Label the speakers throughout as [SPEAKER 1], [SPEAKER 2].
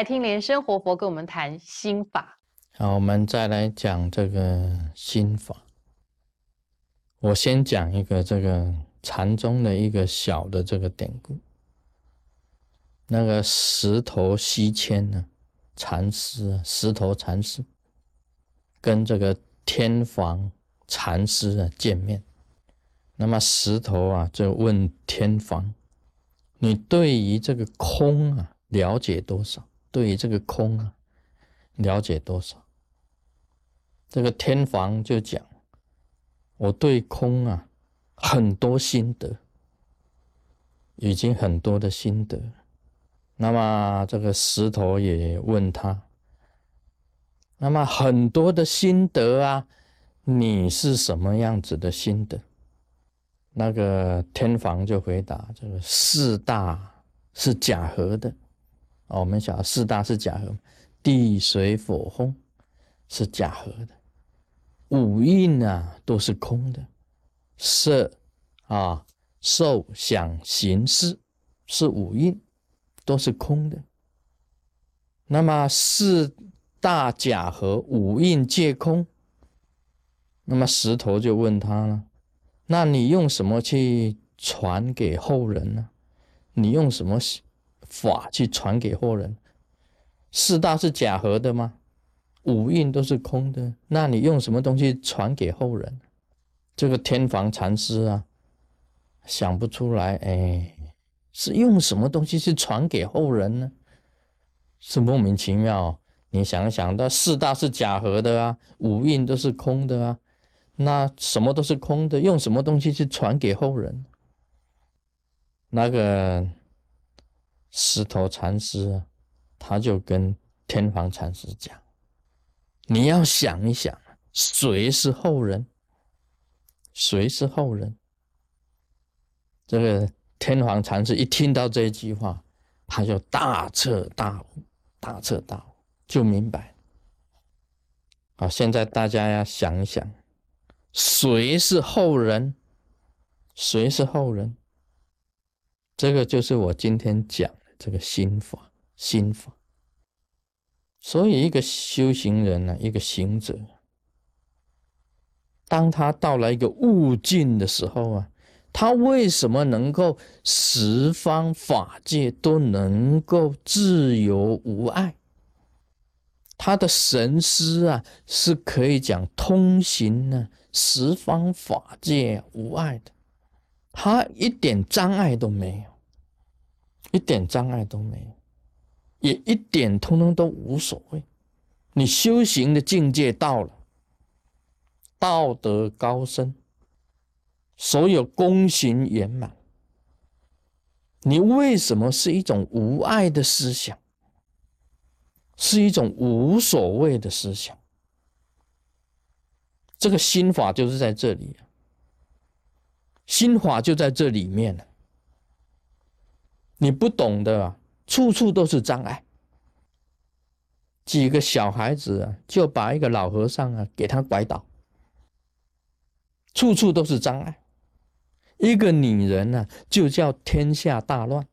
[SPEAKER 1] 来听莲生活佛跟我们谈心法。
[SPEAKER 2] 好，我们再来讲这个心法。我先讲一个这个禅宗的一个小的这个典故。那个石头西迁呢，禅师啊，石头禅师跟这个天房禅师啊见面。那么石头啊就问天房：“你对于这个空啊了解多少？对于这个空啊了解多少？”这个天房就讲：“我对空啊很多心得，已经很多的心得。”那么这个石头也问他：“那么很多的心得啊，你是什么样子的心得？”那个天房就回答：“这个四大是假合的。哦，我们晓得四大是假合，地水火风是假合的。”五蕴啊，都是空的，色啊、受、想、行、识是五蕴，都是空的。那么四大假合，五蕴皆空。那么石头就问他了：那你用什么去传给后人呢？你用什么法去传给后人？四大是假合的吗？五蕴都是空的，那你用什么东西传给后人？这个天房禅师啊，想不出来，哎，是用什么东西去传给后人呢？是莫名其妙。你想想，那四大是假合的啊，五蕴都是空的啊，那什么都是空的，用什么东西去传给后人？那个石头禅师，他就跟天皇禅师讲。你要想一想，谁是后人？谁是后人？这个天皇禅师一听到这句话，他就大彻大悟，大彻大悟，就明白。好，现在大家要想一想，谁是后人？谁是后人？这个就是我今天讲这个心法，心法。所以，一个修行人呢，一个行者，当他到了一个悟境的时候啊，他为什么能够十方法界都能够自由无碍？他的神思啊，是可以讲通行呢，十方法界无碍的，他一点障碍都没有，一点障碍都没有。也一点通通都无所谓，你修行的境界到了，道德高深，所有功行圆满，你为什么是一种无爱的思想，是一种无所谓的思想？这个心法就是在这里啊，心法就在这里面了，你不懂的啊。处处都是障碍。几个小孩子啊，就把一个老和尚啊给他拐倒，处处都是障碍。一个女人呢，就叫天下大乱。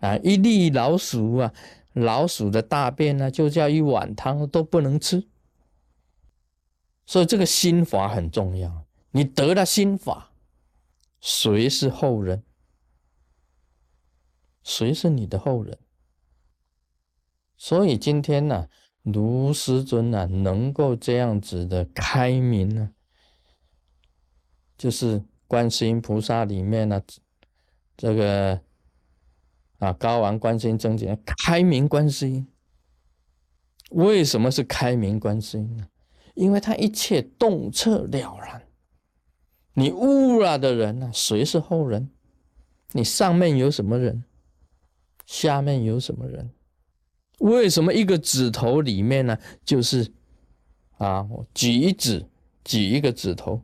[SPEAKER 2] 啊，一粒老鼠啊，老鼠的大便呢，就叫一碗汤都不能吃。所以这个心法很重要。你得了心法，谁是后人？谁是你的后人？所以今天呢，卢师尊呢，能够这样子的开明呢，就是观世音菩萨里面呢，这个啊，高王观世音真解开明观世音。为什么是开明观世音呢？因为他一切洞彻了然。你悟了的人呢，谁是后人？你上面有什么人？下面有什么人？为什么一个指头里面呢？就是啊，我举一指，举一个指头，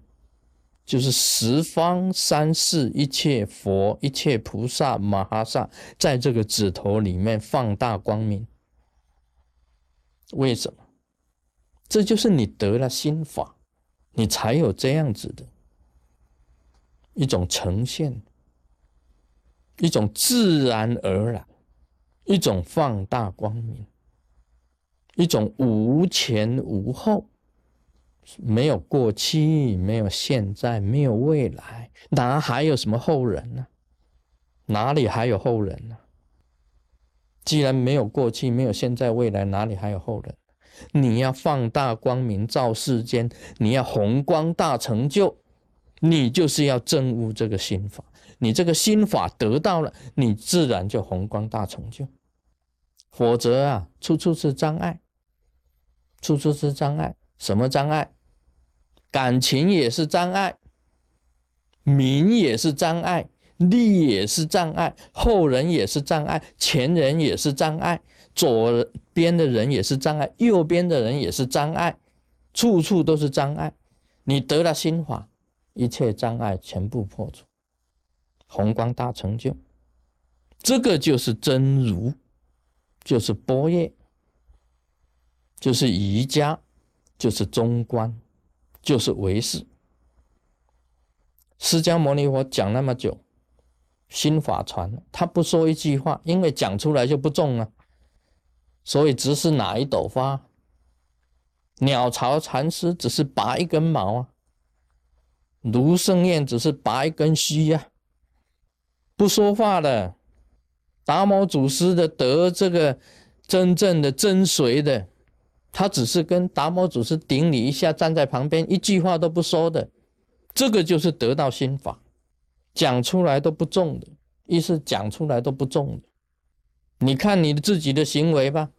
[SPEAKER 2] 就是十方三世一切佛、一切菩萨、马哈萨，在这个指头里面放大光明。为什么？这就是你得了心法，你才有这样子的一种呈现。一种自然而然，一种放大光明，一种无前无后，没有过去，没有现在，没有未来，哪还有什么后人呢？哪里还有后人呢？既然没有过去，没有现在，未来，哪里还有后人？你要放大光明照世间，你要宏光大成就，你就是要证悟这个心法。你这个心法得到了，你自然就宏光大成就。否则啊，处处是障碍，处处是障碍。什么障碍？感情也是障碍，名也是障碍，利也是障碍，后人也是障碍，前人也是障碍，左边的人也是障碍，右边的人也是障碍，处处都是障碍。你得了心法，一切障碍全部破除。宏光大成就，这个就是真如，就是般若，就是瑜伽，就是中观，就是唯识。释迦牟尼佛讲那么久，心法传，他不说一句话，因为讲出来就不中啊。所以只是哪一朵花，鸟巢禅师只是拔一根毛啊，卢胜彦只是拔一根须呀。不说话的达摩祖师的得这个真正的真髓的，他只是跟达摩祖师顶礼一下，站在旁边一句话都不说的，这个就是得到心法，讲出来都不中的，意思讲出来都不中的。你看你自己的行为吧，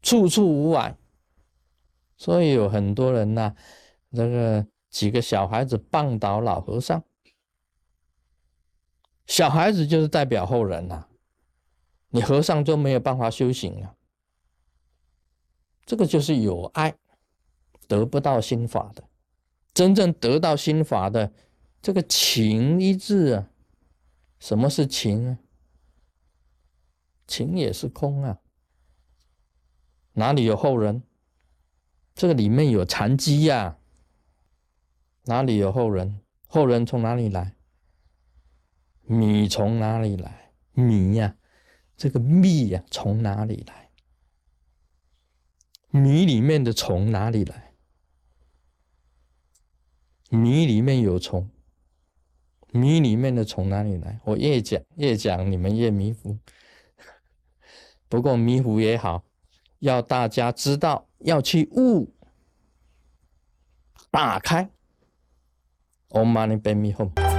[SPEAKER 2] 处处无碍，所以有很多人呐，这个几个小孩子棒倒老和尚。小孩子就是代表后人呐，你和尚就没有办法修行了。这个就是有爱得不到心法的，真正得到心法的这个情一字啊，什么是情啊？情也是空啊，哪里有后人？这个里面有残机呀，哪里有后人？后人从哪里来？米从哪里来？米呀，这个蜜呀，从哪里来？米里面的虫哪里来？米里面有虫，米里面的虫哪里来？我越讲越讲，你们越迷糊。不过迷糊也好，要大家知道，要去悟，打开。Om Mani Padme Hum。